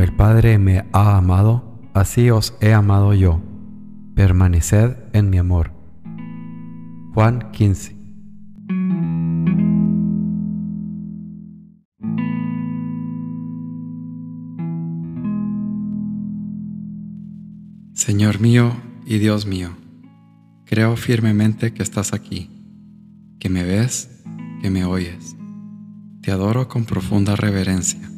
El Padre me ha amado, así os he amado yo. Permaneced en mi amor. Juan 15 Señor mío y Dios mío, creo firmemente que estás aquí, que me ves, que me oyes. Te adoro con profunda reverencia.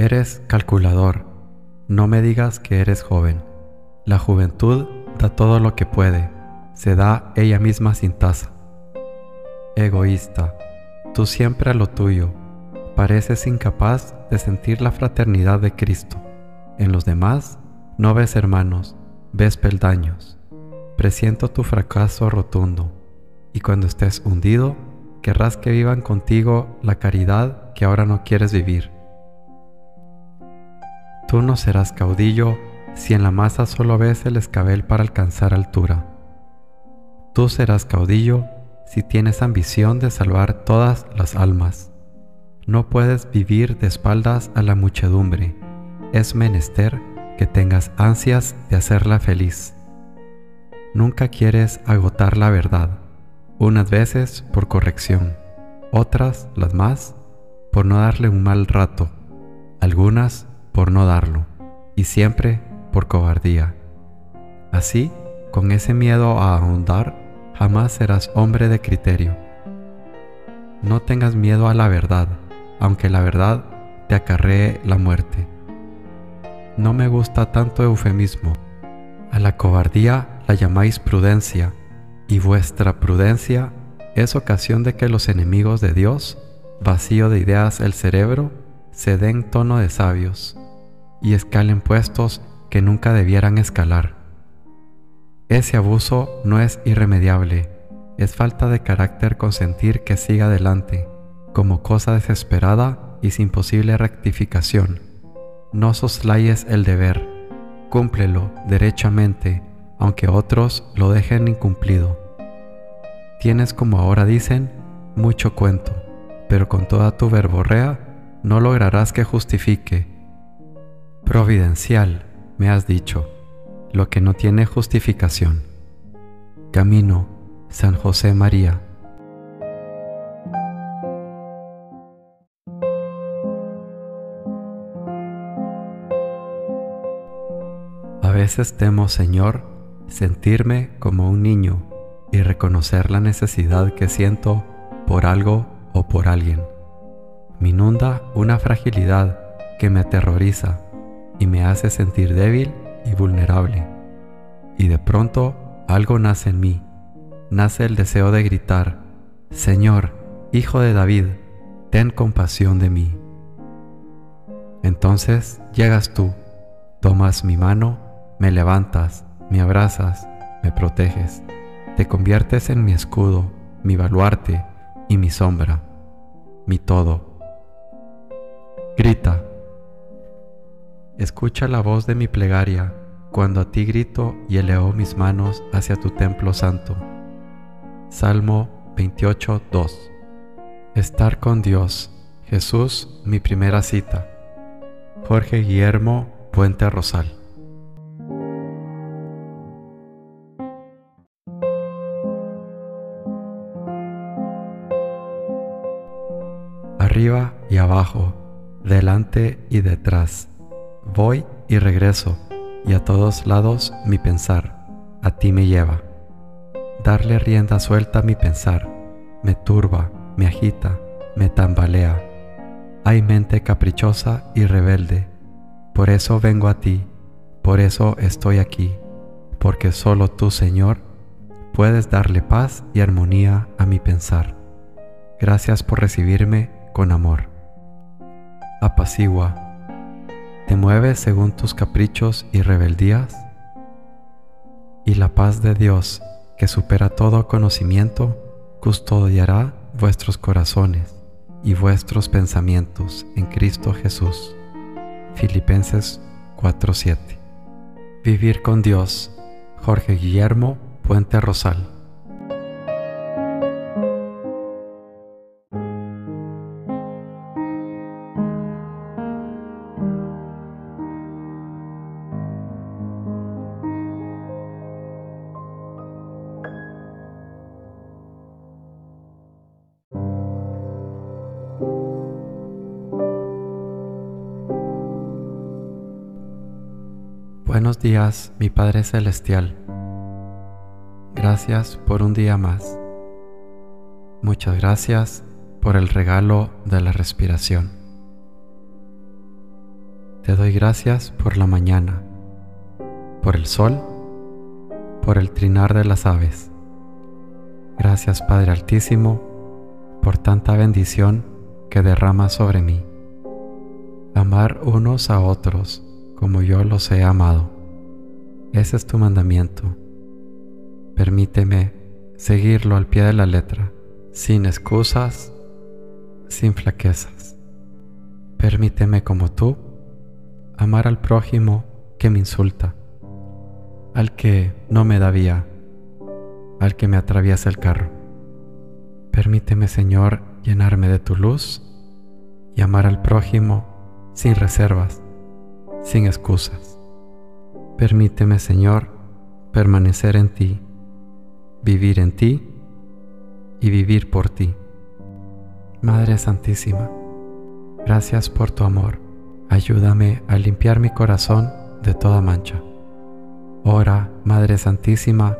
Eres calculador. No me digas que eres joven. La juventud da todo lo que puede. Se da ella misma sin tasa. Egoísta. Tú siempre a lo tuyo. Pareces incapaz de sentir la fraternidad de Cristo. En los demás no ves hermanos, ves peldaños. Presiento tu fracaso rotundo. Y cuando estés hundido, querrás que vivan contigo la caridad que ahora no quieres vivir Tú no serás caudillo si en la masa solo ves el escabel para alcanzar altura. Tú serás caudillo si tienes ambición de salvar todas las almas. No puedes vivir de espaldas a la muchedumbre. Es menester que tengas ansias de hacerla feliz. Nunca quieres agotar la verdad, unas veces por corrección, otras, las más, por no darle un mal rato, algunas por no darlo y siempre por cobardía. Así, con ese miedo a ahondar, jamás serás hombre de criterio. No tengas miedo a la verdad, aunque la verdad te acarree la muerte. No me gusta tanto eufemismo. A la cobardía la llamáis prudencia, y vuestra prudencia es ocasión de que los enemigos de Dios, vacío de ideas el cerebro, se den tono de sabios y escalen puestos que nunca debieran escalar. Ese abuso no es irremediable, es falta de carácter consentir que siga adelante, como cosa desesperada y sin posible rectificación. No soslayes el deber, cúmplelo derechamente, aunque otros lo dejen incumplido. Tienes, como ahora dicen, mucho cuento, pero con toda tu verborrea no lograrás que justifique Providencial, me has dicho, lo que no tiene justificación. Camino, San José María. A veces temo, Señor, sentirme como un niño y reconocer la necesidad que siento por algo o por alguien. Me inunda una fragilidad que me aterroriza y me hace sentir débil y vulnerable. Y de pronto algo nace en mí. Nace el deseo de gritar, Señor, Hijo de David, ten compasión de mí. Entonces llegas tú, tomas mi mano, me levantas, me abrazas, me proteges, te conviertes en mi escudo, mi baluarte y mi sombra, mi todo. Grita, Escucha la voz de mi plegaria cuando a ti grito y eleo mis manos hacia tu templo santo. Salmo 28, 2. Estar con Dios. Jesús, mi primera cita. Jorge Guillermo Puente Rosal. Arriba y abajo, delante y detrás Voy y regreso, y a todos lados mi pensar a ti me lleva. Darle rienda suelta a mi pensar me turba, me agita, me tambalea. Hay mente caprichosa y rebelde. Por eso vengo a ti, por eso estoy aquí, porque solo tú, Señor, puedes darle paz y armonía a mi pensar. Gracias por recibirme con amor. Apacigua. ¿Te mueves según tus caprichos y rebeldías? Y la paz de Dios, que supera todo conocimiento, custodiará vuestros corazones y vuestros pensamientos en Cristo Jesús. Filipenses 4:7 Vivir con Dios. Jorge Guillermo Puente Rosal Buenos días, mi Padre Celestial. Gracias por un día más. Muchas gracias por el regalo de la respiración. Te doy gracias por la mañana, por el sol, por el trinar de las aves. Gracias Padre Altísimo por tanta bendición que derrama sobre mí. Amar unos a otros como yo los he amado. Ese es tu mandamiento. Permíteme seguirlo al pie de la letra, sin excusas, sin flaquezas. Permíteme como tú amar al prójimo que me insulta, al que no me da vía, al que me atraviesa el carro. Permíteme, Señor, llenarme de tu luz y amar al prójimo sin reservas sin excusas. Permíteme, Señor, permanecer en ti, vivir en ti y vivir por ti. Madre Santísima, gracias por tu amor. Ayúdame a limpiar mi corazón de toda mancha. Ora, Madre Santísima,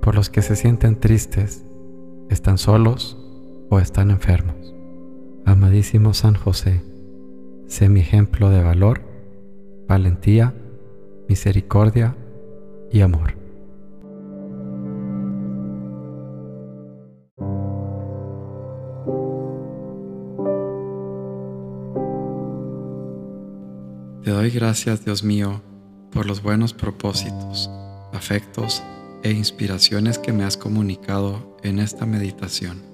por los que se sienten tristes, están solos están enfermos. Amadísimo San José, sé mi ejemplo de valor valentía, misericordia y amor. Te doy gracias, Dios mío, por los buenos propósitos, afectos e inspiraciones que me has comunicado en esta meditación.